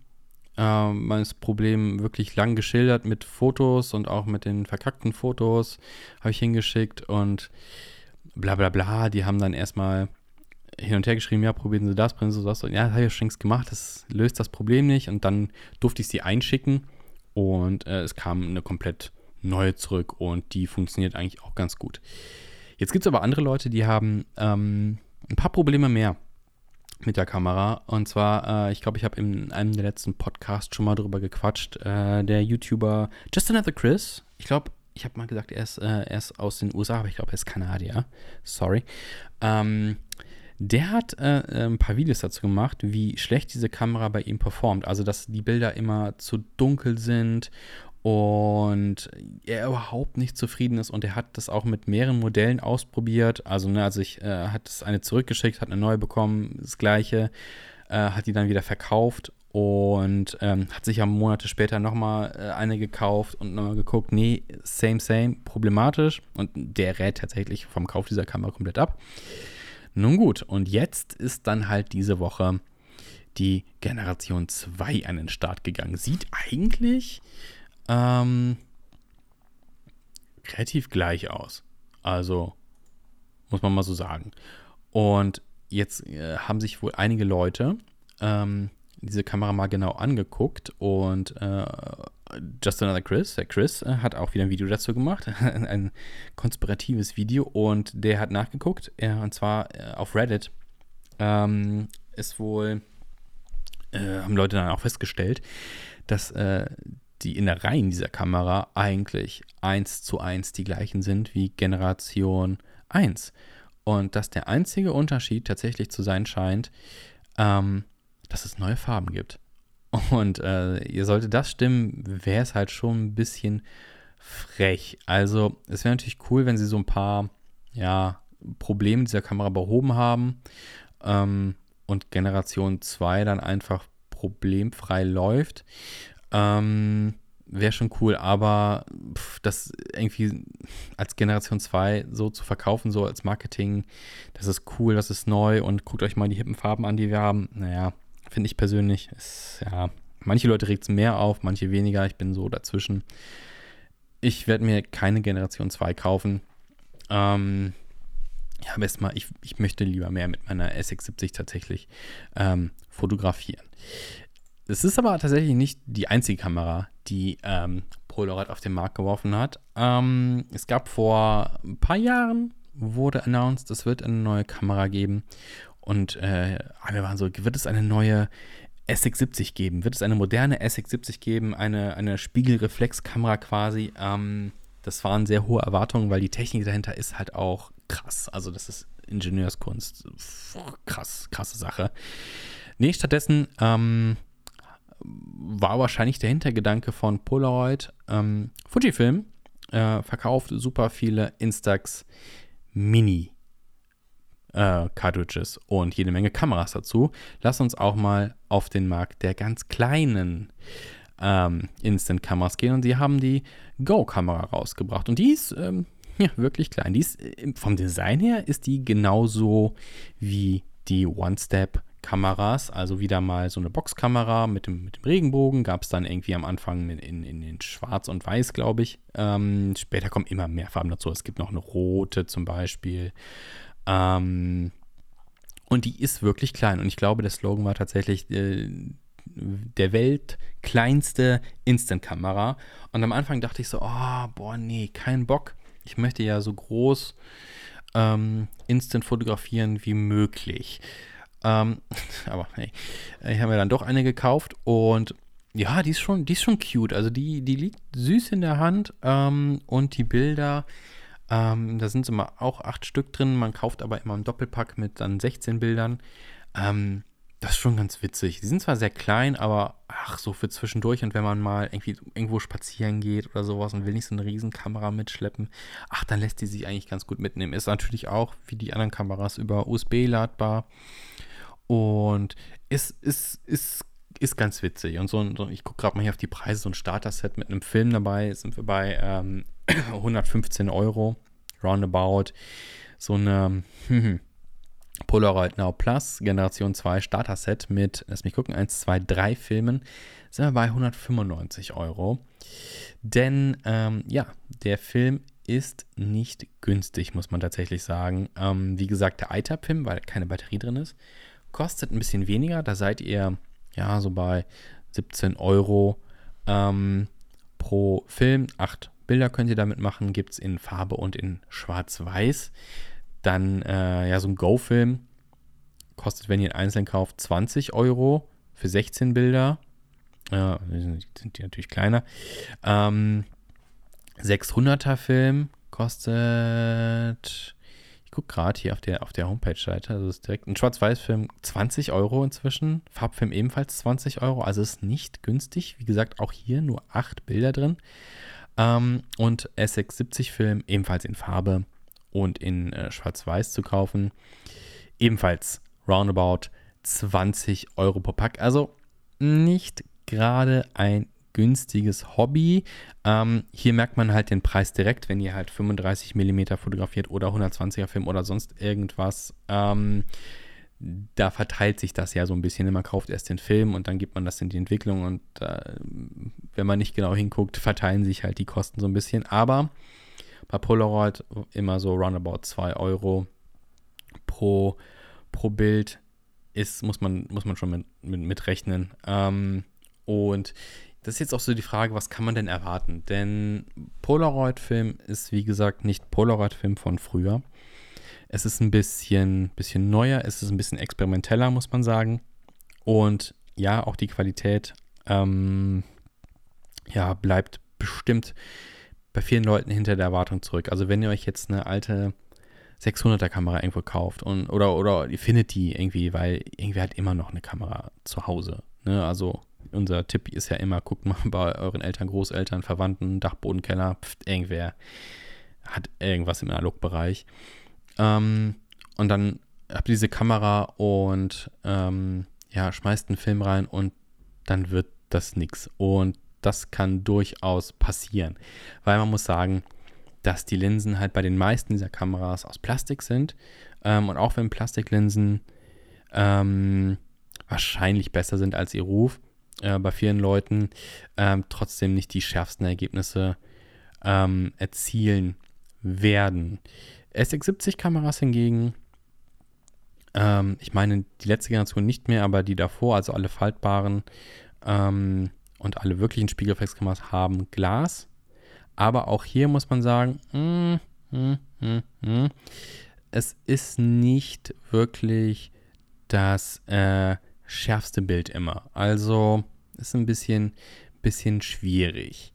S1: äh, meines Problem wirklich lang geschildert mit Fotos und auch mit den verkackten Fotos habe ich hingeschickt und bla bla bla. Die haben dann erstmal hin und her geschrieben, ja, probieren Sie das, probieren Sie das. Und ja, das habe ich schon längst gemacht, das löst das Problem nicht. Und dann durfte ich sie einschicken und äh, es kam eine komplett neue zurück und die funktioniert eigentlich auch ganz gut. Jetzt gibt es aber andere Leute, die haben ähm, ein paar Probleme mehr mit der Kamera. Und zwar, äh, ich glaube, ich habe in einem der letzten Podcasts schon mal drüber gequatscht. Äh, der YouTuber Just Another Chris, ich glaube, ich habe mal gesagt, er ist, äh, er ist aus den USA, aber ich glaube, er ist Kanadier. Sorry. Ähm, der hat äh, äh, ein paar Videos dazu gemacht, wie schlecht diese Kamera bei ihm performt. Also, dass die Bilder immer zu dunkel sind und er überhaupt nicht zufrieden ist und er hat das auch mit mehreren Modellen ausprobiert. Also, ne, also ich äh, hat es eine zurückgeschickt, hat eine neue bekommen, das gleiche, äh, hat die dann wieder verkauft und ähm, hat sich ja Monate später nochmal äh, eine gekauft und nochmal geguckt, nee, same, same, problematisch und der rät tatsächlich vom Kauf dieser Kamera komplett ab. Nun gut, und jetzt ist dann halt diese Woche die Generation 2 an den Start gegangen. Sieht eigentlich ähm, relativ gleich aus. Also, muss man mal so sagen. Und jetzt äh, haben sich wohl einige Leute ähm, diese Kamera mal genau angeguckt und äh, Just Another Chris, der Chris, äh, hat auch wieder ein Video dazu gemacht, ein konspiratives Video und der hat nachgeguckt, äh, und zwar äh, auf Reddit ähm, ist wohl, äh, haben Leute dann auch festgestellt, dass äh, die Innereien dieser Kamera eigentlich eins zu eins die gleichen sind wie Generation 1. Und dass der einzige Unterschied tatsächlich zu sein scheint, ähm, dass es neue Farben gibt. Und äh, ihr sollte das stimmen, wäre es halt schon ein bisschen frech. Also es wäre natürlich cool, wenn sie so ein paar ja, Probleme dieser Kamera behoben haben ähm, und Generation 2 dann einfach problemfrei läuft. Ähm, Wäre schon cool, aber pff, das irgendwie als Generation 2 so zu verkaufen, so als Marketing, das ist cool, das ist neu und guckt euch mal die hippen Farben an, die wir haben. Naja, finde ich persönlich. Ist, ja, manche Leute regt es mehr auf, manche weniger. Ich bin so dazwischen. Ich werde mir keine Generation 2 kaufen. Ähm, ja, am mal, ich, ich möchte lieber mehr mit meiner SX70 tatsächlich ähm, fotografieren. Es ist aber tatsächlich nicht die einzige Kamera, die ähm, Polaroid auf den Markt geworfen hat. Ähm, es gab vor ein paar Jahren, wurde announced, es wird eine neue Kamera geben. Und äh, alle waren so, wird es eine neue SX70 geben? Wird es eine moderne SX70 geben? Eine, eine Spiegelreflexkamera quasi? Ähm, das waren sehr hohe Erwartungen, weil die Technik dahinter ist halt auch krass. Also das ist Ingenieurskunst. Krass, krasse Sache. Nee, stattdessen ähm, war wahrscheinlich der Hintergedanke von Polaroid. Ähm, Fujifilm äh, verkauft super viele Instax Mini äh, Cartridges und jede Menge Kameras dazu. Lass uns auch mal auf den Markt der ganz kleinen ähm, Instant-Kameras gehen. Und sie haben die Go-Kamera rausgebracht. Und die ist ähm, ja, wirklich klein. Die ist, äh, vom Design her ist die genauso wie die One-Step Kameras, also wieder mal so eine Boxkamera mit dem, mit dem Regenbogen, gab es dann irgendwie am Anfang in, in, in Schwarz und Weiß, glaube ich. Ähm, später kommen immer mehr Farben dazu. Es gibt noch eine rote zum Beispiel. Ähm, und die ist wirklich klein. Und ich glaube, der Slogan war tatsächlich äh, der weltkleinste Instant-Kamera. Und am Anfang dachte ich so, oh, boah, nee, kein Bock. Ich möchte ja so groß ähm, Instant fotografieren wie möglich. Ähm, aber hey, ich habe mir dann doch eine gekauft und ja, die ist schon, die ist schon cute. Also die, die liegt süß in der Hand ähm, und die Bilder Ähm, da sind immer auch acht Stück drin. Man kauft aber immer einen Doppelpack mit dann 16 Bildern. Ähm, das ist schon ganz witzig. Die sind zwar sehr klein, aber ach, so für zwischendurch und wenn man mal irgendwie irgendwo spazieren geht oder sowas und will nicht so eine riesen Kamera mitschleppen, ach, dann lässt die sich eigentlich ganz gut mitnehmen. Ist natürlich auch wie die anderen Kameras über USB ladbar und ist, ist, ist, ist ganz witzig. Und so, ich gucke gerade mal hier auf die Preise, so ein Starter-Set mit einem Film dabei, sind wir bei ähm, 115 Euro, roundabout. So eine, hm, Polaroid Now Plus Generation 2 Starter Set mit, lass mich gucken, 1, 2, 3 Filmen, sind wir bei 195 Euro. Denn ähm, ja, der Film ist nicht günstig, muss man tatsächlich sagen. Ähm, wie gesagt, der ITAP-Film, weil keine Batterie drin ist, kostet ein bisschen weniger. Da seid ihr ja so bei 17 Euro ähm, pro Film. Acht Bilder könnt ihr damit machen, gibt es in Farbe und in Schwarz-Weiß. Dann äh, ja, so ein Go-Film kostet, wenn ihr ihn einzeln kauft, 20 Euro für 16 Bilder. Ja, sind die natürlich kleiner. Ähm, 600er Film kostet, gucke gerade hier auf der, auf der Homepage-Seite, also ist direkt ein Schwarz-Weiß-Film 20 Euro inzwischen, Farbfilm ebenfalls 20 Euro, also ist nicht günstig. Wie gesagt, auch hier nur 8 Bilder drin. Ähm, und S670-Film ebenfalls in Farbe und in äh, Schwarz-Weiß zu kaufen. Ebenfalls roundabout 20 Euro pro Pack. Also nicht gerade ein günstiges Hobby. Ähm, hier merkt man halt den Preis direkt, wenn ihr halt 35 mm fotografiert oder 120er Film oder sonst irgendwas. Ähm, da verteilt sich das ja so ein bisschen. Man kauft erst den Film und dann gibt man das in die Entwicklung und äh, wenn man nicht genau hinguckt, verteilen sich halt die Kosten so ein bisschen. Aber bei Polaroid immer so roundabout 2 Euro pro, pro Bild ist, muss man, muss man schon mit, mit, mit rechnen. Ähm, und das ist jetzt auch so die Frage, was kann man denn erwarten? Denn Polaroid-Film ist, wie gesagt, nicht Polaroid-Film von früher. Es ist ein bisschen, bisschen neuer, es ist ein bisschen experimenteller, muss man sagen. Und ja, auch die Qualität ähm, ja, bleibt bestimmt bei vielen Leuten hinter der Erwartung zurück. Also wenn ihr euch jetzt eine alte 600er Kamera irgendwo kauft und oder oder ihr findet die irgendwie, weil irgendwer hat immer noch eine Kamera zu Hause. Ne? Also unser Tipp ist ja immer, guckt mal bei euren Eltern, Großeltern, Verwandten, Dachbodenkeller, irgendwer hat irgendwas im Analogbereich. Ähm, und dann habt ihr diese Kamera und ähm, ja, schmeißt einen Film rein und dann wird das nichts. Und das kann durchaus passieren. Weil man muss sagen, dass die Linsen halt bei den meisten dieser Kameras aus Plastik sind. Ähm, und auch wenn Plastiklinsen ähm, wahrscheinlich besser sind als ihr Ruf, äh, bei vielen Leuten ähm, trotzdem nicht die schärfsten Ergebnisse ähm, erzielen werden. SX70-Kameras hingegen, ähm, ich meine die letzte Generation nicht mehr, aber die davor, also alle faltbaren, ähm, und alle wirklichen Spiegelreflexkameras haben Glas. Aber auch hier muss man sagen, mm, mm, mm, es ist nicht wirklich das äh, schärfste Bild immer. Also ist ein bisschen, bisschen schwierig.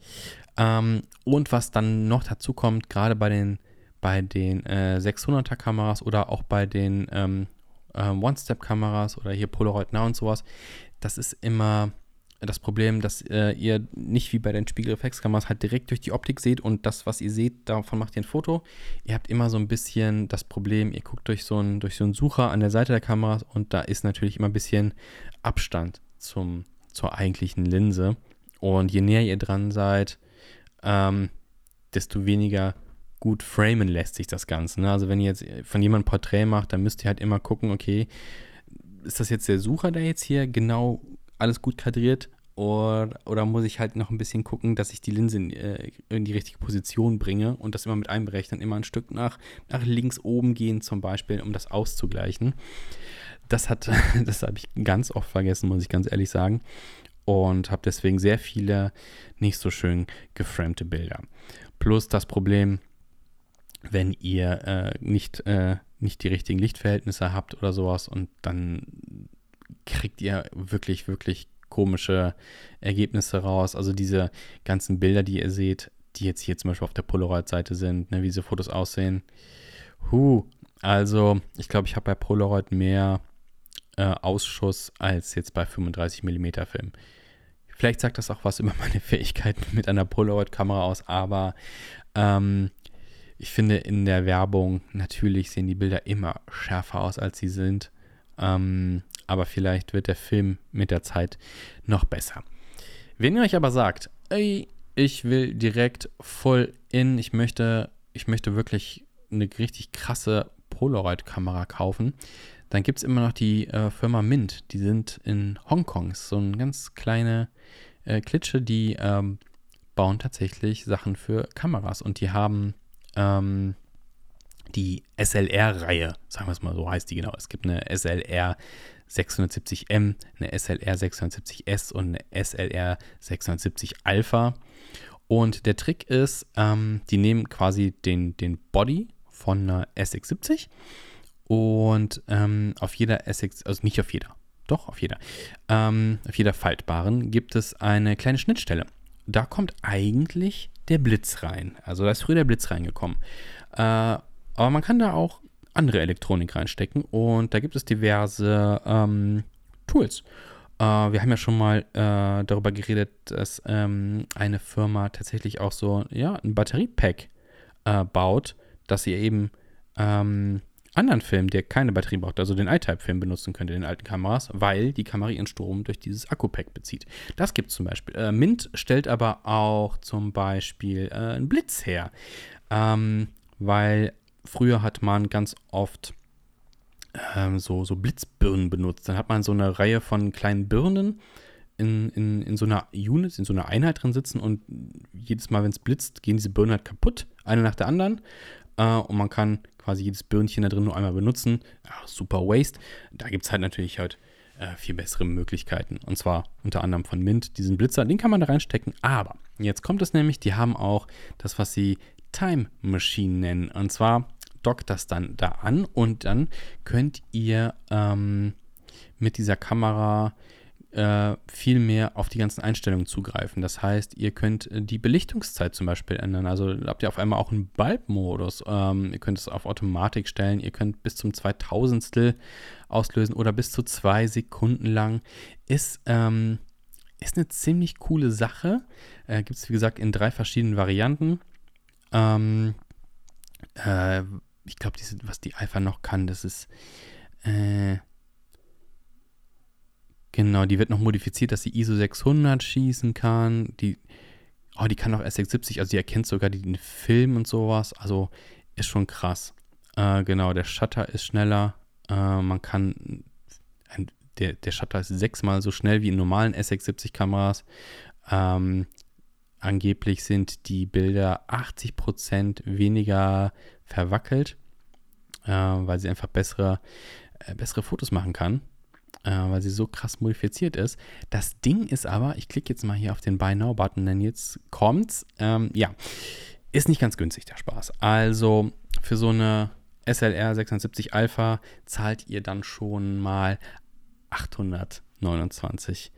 S1: Ähm, und was dann noch dazu kommt, gerade bei den, bei den äh, 600er Kameras oder auch bei den ähm, äh, One-Step-Kameras oder hier Polaroid Now und sowas, das ist immer das Problem, dass äh, ihr nicht wie bei den Spiegelreflexkameras halt direkt durch die Optik seht und das, was ihr seht, davon macht ihr ein Foto. Ihr habt immer so ein bisschen das Problem, ihr guckt durch so einen, durch so einen Sucher an der Seite der Kameras und da ist natürlich immer ein bisschen Abstand zum, zur eigentlichen Linse. Und je näher ihr dran seid, ähm, desto weniger gut framen lässt sich das Ganze. Ne? Also wenn ihr jetzt von jemandem ein Porträt macht, dann müsst ihr halt immer gucken, okay, ist das jetzt der Sucher, der jetzt hier genau alles gut kadriert oder, oder muss ich halt noch ein bisschen gucken, dass ich die Linse in, äh, in, die richtige Position bringe und das immer mit einberechnen, immer ein Stück nach, nach links oben gehen zum Beispiel, um das auszugleichen. Das hat, das habe ich ganz oft vergessen, muss ich ganz ehrlich sagen. Und habe deswegen sehr viele nicht so schön geframte Bilder. Plus das Problem, wenn ihr äh, nicht, äh, nicht die richtigen Lichtverhältnisse habt oder sowas und dann kriegt ihr wirklich, wirklich komische Ergebnisse raus. Also diese ganzen Bilder, die ihr seht, die jetzt hier zum Beispiel auf der Polaroid-Seite sind, ne, wie diese Fotos aussehen. Huh, also ich glaube, ich habe bei Polaroid mehr äh, Ausschuss als jetzt bei 35 mm Film. Vielleicht sagt das auch was über meine Fähigkeiten mit einer Polaroid-Kamera aus, aber ähm, ich finde in der Werbung natürlich sehen die Bilder immer schärfer aus, als sie sind. Ähm, aber vielleicht wird der Film mit der Zeit noch besser. Wenn ihr euch aber sagt, ey, ich will direkt voll in, ich möchte, ich möchte wirklich eine richtig krasse Polaroid-Kamera kaufen, dann gibt es immer noch die äh, Firma Mint. Die sind in Hongkong. So eine ganz kleine äh, Klitsche, die ähm, bauen tatsächlich Sachen für Kameras. Und die haben ähm, die SLR-Reihe, sagen wir es mal so, heißt die genau. Es gibt eine SLR 670M, eine SLR 670S und eine SLR 670 Alpha. Und der Trick ist, ähm, die nehmen quasi den, den Body von einer SX70 und ähm, auf jeder SX, also nicht auf jeder, doch auf jeder, ähm, auf jeder faltbaren gibt es eine kleine Schnittstelle. Da kommt eigentlich der Blitz rein. Also da ist früher der Blitz reingekommen. Äh, aber man kann da auch andere Elektronik reinstecken und da gibt es diverse ähm, Tools. Äh, wir haben ja schon mal äh, darüber geredet, dass ähm, eine Firma tatsächlich auch so ja, ein Batteriepack äh, baut, dass ihr eben ähm, anderen Film, der keine Batterie braucht, also den iType-Film benutzen könnt in den alten Kameras, weil die Kamera ihren Strom durch dieses Akku-Pack bezieht. Das gibt es zum Beispiel. Äh, Mint stellt aber auch zum Beispiel äh, einen Blitz her, ähm, weil früher hat man ganz oft ähm, so, so Blitzbirnen benutzt. Dann hat man so eine Reihe von kleinen Birnen in, in, in so einer Unit, in so einer Einheit drin sitzen und jedes Mal, wenn es blitzt, gehen diese Birnen halt kaputt, eine nach der anderen. Äh, und man kann quasi jedes Birnchen da drin nur einmal benutzen. Ja, super Waste. Da gibt es halt natürlich halt äh, viel bessere Möglichkeiten. Und zwar unter anderem von Mint, diesen Blitzer, den kann man da reinstecken. Aber jetzt kommt es nämlich, die haben auch das, was sie Time Machine nennen. Und zwar dockt das dann da an und dann könnt ihr ähm, mit dieser Kamera äh, viel mehr auf die ganzen Einstellungen zugreifen. Das heißt, ihr könnt äh, die Belichtungszeit zum Beispiel ändern. Also habt ihr auf einmal auch einen Bulb-Modus. Ähm, ihr könnt es auf Automatik stellen. Ihr könnt bis zum 2000 auslösen oder bis zu zwei Sekunden lang. Ist, ähm, ist eine ziemlich coole Sache. Äh, Gibt es, wie gesagt, in drei verschiedenen Varianten. Ähm, äh, ich glaube, was die Alpha noch kann, das ist. Äh, genau, die wird noch modifiziert, dass sie ISO 600 schießen kann. Die, oh, die kann auch SX70, also die erkennt sogar den Film und sowas. Also ist schon krass. Äh, genau, der Shutter ist schneller. Äh, man kann. Ein, der, der Shutter ist sechsmal so schnell wie in normalen SX70-Kameras. Ähm, Angeblich sind die Bilder 80% weniger verwackelt, äh, weil sie einfach bessere, äh, bessere Fotos machen kann, äh, weil sie so krass modifiziert ist. Das Ding ist aber, ich klicke jetzt mal hier auf den Buy Now-Button, denn jetzt kommt's. Ähm, ja, ist nicht ganz günstig, der Spaß. Also für so eine SLR 670 Alpha zahlt ihr dann schon mal 829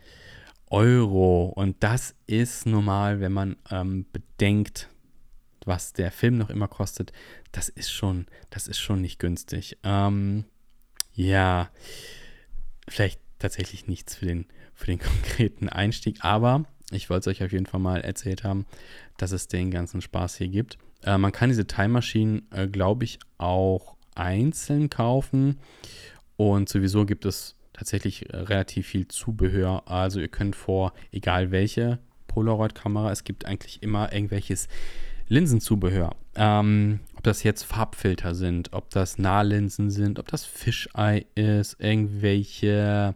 S1: Euro. Und das ist normal, wenn man ähm, bedenkt, was der Film noch immer kostet. Das ist schon, das ist schon nicht günstig. Ähm, ja, vielleicht tatsächlich nichts für den, für den konkreten Einstieg, aber ich wollte es euch auf jeden Fall mal erzählt haben, dass es den ganzen Spaß hier gibt. Äh, man kann diese Time Machine, äh, glaube ich, auch einzeln kaufen. Und sowieso gibt es tatsächlich äh, relativ viel Zubehör. Also ihr könnt vor, egal welche Polaroid-Kamera, es gibt eigentlich immer irgendwelches Linsenzubehör. Ähm, ob das jetzt Farbfilter sind, ob das Nahlinsen sind, ob das Fisheye ist, irgendwelche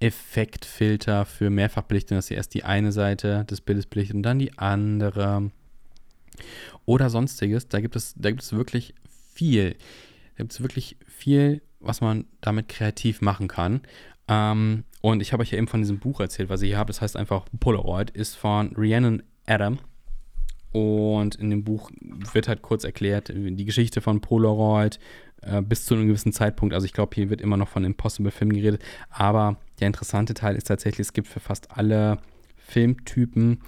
S1: Effektfilter für Mehrfachbelichtung, dass ihr erst die eine Seite des Bildes belichtet und dann die andere. Oder sonstiges. Da gibt es, da gibt es wirklich viel. Da gibt es wirklich viel was man damit kreativ machen kann. Ähm, und ich habe euch ja eben von diesem Buch erzählt, was ich hier habe. Das heißt einfach Polaroid, ist von Rhiannon Adam. Und in dem Buch wird halt kurz erklärt, die Geschichte von Polaroid äh, bis zu einem gewissen Zeitpunkt. Also ich glaube, hier wird immer noch von Impossible Film geredet. Aber der interessante Teil ist tatsächlich, es gibt für fast alle Filmtypen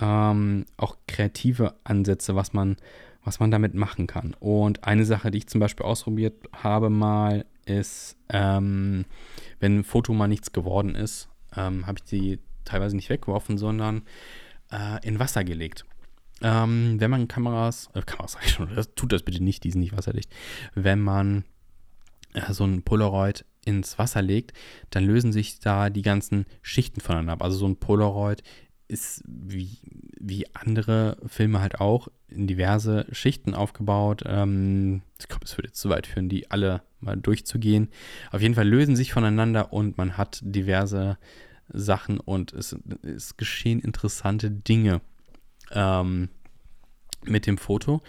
S1: ähm, auch kreative Ansätze, was man, was man damit machen kann. Und eine Sache, die ich zum Beispiel ausprobiert habe mal, ist, ähm, wenn ein Foto mal nichts geworden ist, ähm, habe ich die teilweise nicht weggeworfen, sondern äh, in Wasser gelegt. Ähm, wenn man Kameras, äh, Kameras sag ich schon, das, tut das bitte nicht, die sind nicht wasserdicht. Wenn man äh, so ein Polaroid ins Wasser legt, dann lösen sich da die ganzen Schichten voneinander ab. Also so ein Polaroid ist wie, wie andere Filme halt auch in diverse Schichten aufgebaut. Ähm, ich glaube, es würde jetzt zu weit führen, die alle mal durchzugehen. Auf jeden Fall lösen sich voneinander und man hat diverse Sachen und es, es geschehen interessante Dinge ähm, mit dem Foto.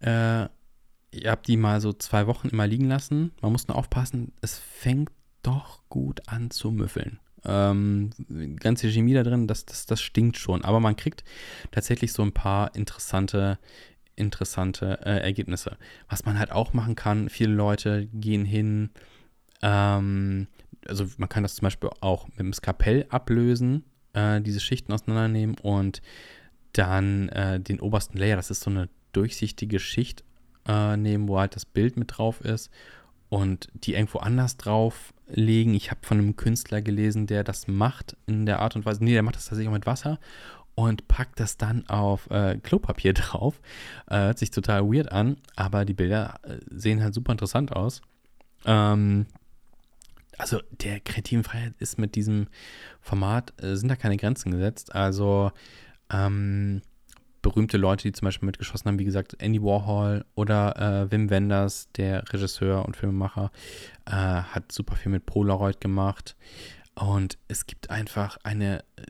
S1: Äh, ihr habt die mal so zwei Wochen immer liegen lassen. Man muss nur aufpassen, es fängt doch gut an zu müffeln. Ähm, ganze Chemie da drin, das, das, das stinkt schon. Aber man kriegt tatsächlich so ein paar interessante, interessante äh, Ergebnisse. Was man halt auch machen kann, viele Leute gehen hin, ähm, also man kann das zum Beispiel auch mit dem Skapell ablösen, äh, diese Schichten auseinandernehmen und dann äh, den obersten Layer, das ist so eine durchsichtige Schicht äh, nehmen, wo halt das Bild mit drauf ist und die irgendwo anders drauf legen. Ich habe von einem Künstler gelesen, der das macht in der Art und Weise. Nee, der macht das tatsächlich auch mit Wasser und packt das dann auf äh, Klopapier drauf. Äh, hört sich total weird an, aber die Bilder äh, sehen halt super interessant aus. Ähm, also der kreativen Freiheit ist mit diesem Format, äh, sind da keine Grenzen gesetzt. Also ähm, berühmte Leute, die zum Beispiel mitgeschossen haben, wie gesagt, Andy Warhol oder äh, Wim Wenders, der Regisseur und Filmemacher, äh, hat super viel mit Polaroid gemacht. Und es gibt einfach eine, äh,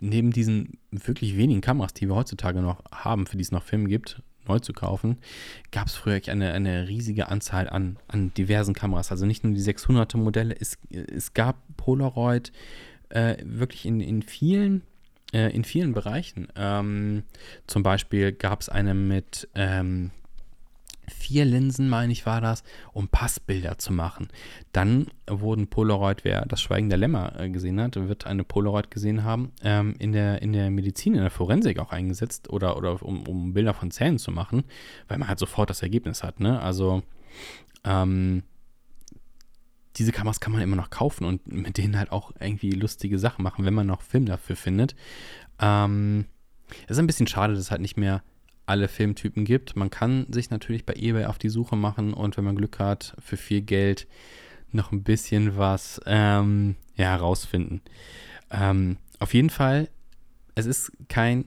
S1: neben diesen wirklich wenigen Kameras, die wir heutzutage noch haben, für die es noch Filme gibt, neu zu kaufen, gab es früher eine, eine riesige Anzahl an, an diversen Kameras. Also nicht nur die 600er Modelle, es, es gab Polaroid äh, wirklich in, in vielen äh, in vielen Bereichen. Ähm, zum Beispiel gab es eine mit ähm, vier Linsen, meine ich, war das, um Passbilder zu machen. Dann wurden Polaroid, wer das Schweigen der Lämmer äh, gesehen hat, wird eine Polaroid gesehen haben, ähm, in, der, in der Medizin, in der Forensik auch eingesetzt oder, oder um, um Bilder von Zähnen zu machen, weil man halt sofort das Ergebnis hat. Ne? Also ähm, diese Kameras kann man immer noch kaufen und mit denen halt auch irgendwie lustige Sachen machen, wenn man noch Film dafür findet. Ähm, es ist ein bisschen schade, dass es halt nicht mehr alle Filmtypen gibt. Man kann sich natürlich bei eBay auf die Suche machen und wenn man Glück hat, für viel Geld noch ein bisschen was ähm, ja, herausfinden. Ähm, auf jeden Fall, es ist kein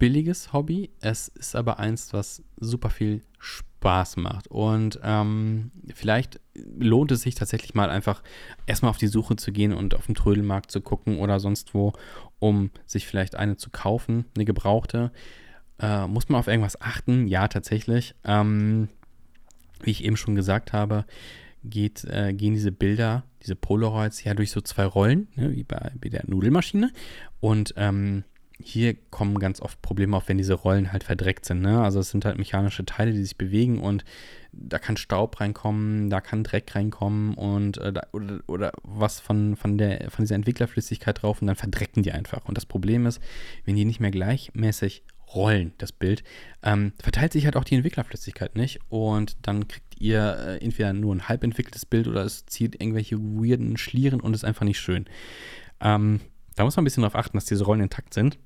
S1: billiges Hobby, es ist aber eins, was super viel Spaß macht. Und ähm, vielleicht lohnt es sich tatsächlich mal einfach erstmal auf die Suche zu gehen und auf dem Trödelmarkt zu gucken oder sonst wo, um sich vielleicht eine zu kaufen, eine gebrauchte. Äh, muss man auf irgendwas achten? Ja, tatsächlich. Ähm, wie ich eben schon gesagt habe, geht, äh, gehen diese Bilder, diese Polaroids ja durch so zwei Rollen, ne, wie bei, bei der Nudelmaschine. Und ähm, hier kommen ganz oft Probleme auf, wenn diese Rollen halt verdreckt sind. Ne? Also es sind halt mechanische Teile, die sich bewegen und da kann Staub reinkommen, da kann Dreck reinkommen und äh, da, oder, oder was von, von, der, von dieser Entwicklerflüssigkeit drauf und dann verdrecken die einfach. Und das Problem ist, wenn die nicht mehr gleichmäßig rollen, das Bild, ähm, verteilt sich halt auch die Entwicklerflüssigkeit nicht und dann kriegt ihr äh, entweder nur ein halb entwickeltes Bild oder es zieht irgendwelche weirden Schlieren und ist einfach nicht schön. Ähm, da muss man ein bisschen darauf achten, dass diese Rollen intakt sind.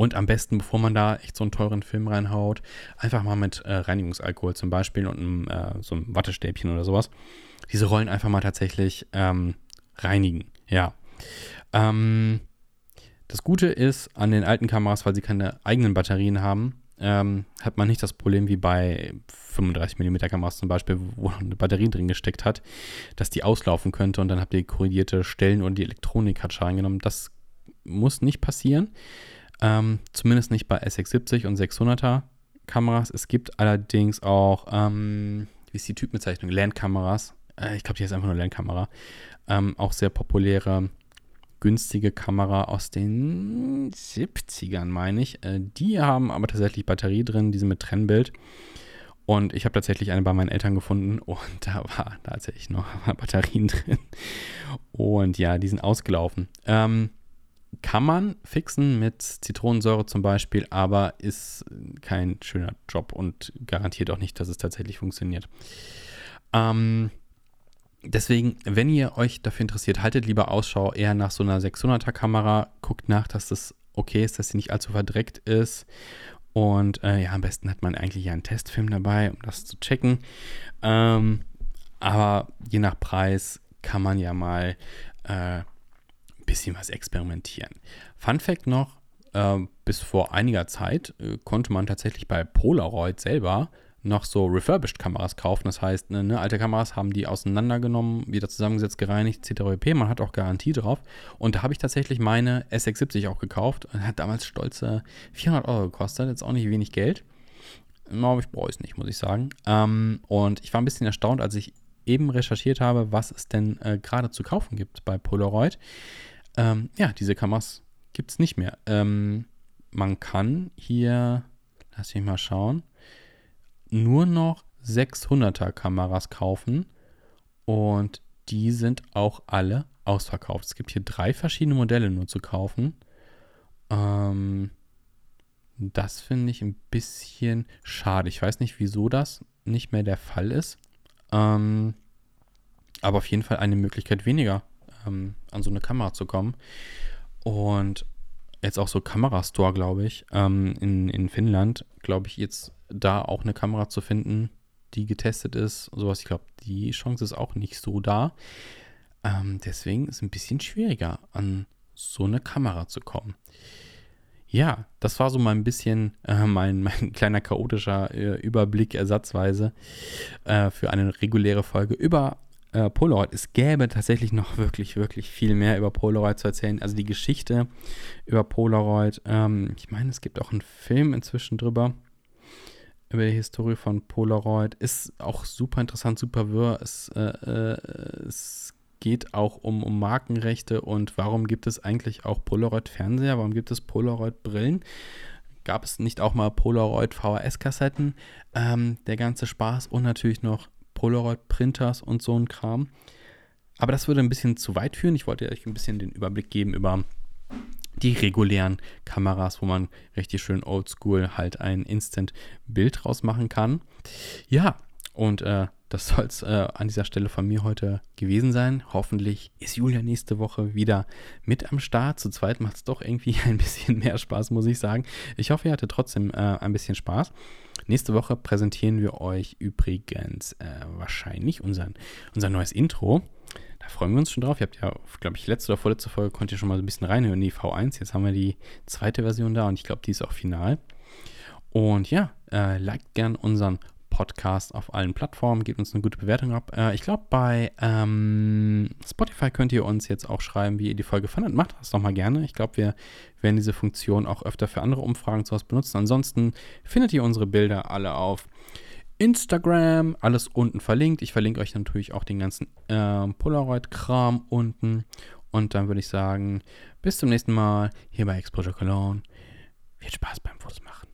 S1: Und am besten, bevor man da echt so einen teuren Film reinhaut, einfach mal mit äh, Reinigungsalkohol zum Beispiel und einem, äh, so einem Wattestäbchen oder sowas, diese Rollen einfach mal tatsächlich ähm, reinigen. Ja. Ähm, das Gute ist an den alten Kameras, weil sie keine eigenen Batterien haben, ähm, hat man nicht das Problem wie bei 35 mm Kameras zum Beispiel, wo eine Batterie drin gesteckt hat, dass die auslaufen könnte und dann habt ihr korrigierte Stellen und die Elektronik hat Schaden genommen. Das muss nicht passieren. Ähm, zumindest nicht bei SX70 und 600er Kameras. Es gibt allerdings auch, ähm, wie ist die Typbezeichnung? Landkameras. Äh, ich glaube, die ist einfach nur Landkamera. Ähm, auch sehr populäre, günstige Kamera aus den 70ern, meine ich. Äh, die haben aber tatsächlich Batterie drin, diese mit Trennbild. Und ich habe tatsächlich eine bei meinen Eltern gefunden und da war tatsächlich noch Batterien drin. Und ja, die sind ausgelaufen. Ähm,
S2: kann man fixen mit Zitronensäure zum Beispiel, aber ist kein schöner Job und garantiert auch nicht, dass es tatsächlich funktioniert. Ähm, deswegen, wenn ihr euch dafür interessiert, haltet lieber Ausschau eher nach so einer 600er Kamera. Guckt nach, dass das okay ist, dass sie nicht allzu verdreckt ist. Und äh, ja, am besten hat man eigentlich einen Testfilm dabei, um das zu checken. Ähm, aber je nach Preis kann man ja mal äh, bisschen was experimentieren. Fun Fact noch: äh, Bis vor einiger Zeit äh, konnte man tatsächlich bei Polaroid selber noch so refurbished Kameras kaufen. Das heißt, ne, ne, alte Kameras haben die auseinandergenommen, wieder zusammengesetzt, gereinigt, etc. Man hat auch Garantie drauf. Und da habe ich tatsächlich meine SX70 auch gekauft. Hat damals stolze 400 Euro gekostet. Jetzt auch nicht wenig Geld. Aber ich brauche es nicht, muss ich sagen. Ähm, und ich war ein bisschen erstaunt, als ich eben recherchiert habe, was es denn äh, gerade zu kaufen gibt bei Polaroid. Ähm, ja, diese Kameras gibt es nicht mehr. Ähm, man kann hier, lass mich mal schauen, nur noch 600er Kameras kaufen und die sind auch alle ausverkauft. Es gibt hier drei verschiedene Modelle nur zu kaufen. Ähm, das finde ich ein bisschen schade. Ich weiß nicht, wieso das nicht mehr der Fall ist. Ähm, aber auf jeden Fall eine Möglichkeit weniger, ähm, an so eine Kamera zu kommen. Und jetzt auch so Kamerastore, glaube ich, ähm, in, in Finnland, glaube ich, jetzt da auch eine Kamera zu finden, die getestet ist, sowas, ich glaube, die Chance ist auch nicht so da. Ähm, deswegen ist es ein bisschen schwieriger, an so eine Kamera zu kommen. Ja, das war so mal ein bisschen äh, mein, mein kleiner chaotischer äh, Überblick ersatzweise äh, für eine reguläre Folge über äh, Polaroid. Es gäbe tatsächlich noch wirklich, wirklich viel mehr über Polaroid zu erzählen. Also die Geschichte über Polaroid. Ähm, ich meine, es gibt auch einen Film inzwischen drüber. Über die Historie von Polaroid. Ist auch super interessant, super wirr. Es, äh, äh, es geht auch um, um Markenrechte und warum gibt es eigentlich auch Polaroid-Fernseher? Warum gibt es Polaroid-Brillen? Gab es nicht auch mal Polaroid VHS-Kassetten? Ähm, der ganze Spaß und natürlich noch Polaroid-Printers und so ein Kram. Aber das würde ein bisschen zu weit führen. Ich wollte euch ein bisschen den Überblick geben über die regulären Kameras, wo man richtig schön oldschool halt ein Instant-Bild draus machen kann. Ja, und äh, das soll es äh, an dieser Stelle von mir heute gewesen sein. Hoffentlich ist Julia nächste Woche wieder mit am Start. Zu zweit macht es doch irgendwie ein bisschen mehr Spaß, muss ich sagen. Ich hoffe, ihr hattet trotzdem äh, ein bisschen Spaß. Nächste Woche präsentieren wir euch übrigens äh, wahrscheinlich unseren, unser neues Intro. Da freuen wir uns schon drauf. Ihr habt ja, glaube ich, letzte oder vorletzte Folge könnt ihr schon mal so ein bisschen reinhören, die V1. Jetzt haben wir die zweite Version da und ich glaube, die ist auch final. Und ja, äh, liked gern unseren Podcast auf allen Plattformen. Gebt uns eine gute Bewertung ab. Äh, ich glaube, bei ähm, Spotify könnt ihr uns jetzt auch schreiben, wie ihr die Folge fandet. Macht das doch mal gerne. Ich glaube, wir werden diese Funktion auch öfter für andere Umfragen zu Hause benutzen. Ansonsten findet ihr unsere Bilder alle auf Instagram, alles unten verlinkt. Ich verlinke euch natürlich auch den ganzen äh, Polaroid-Kram unten. Und dann würde ich sagen, bis zum nächsten Mal hier bei Exposure Cologne. Viel Spaß beim Fotos machen.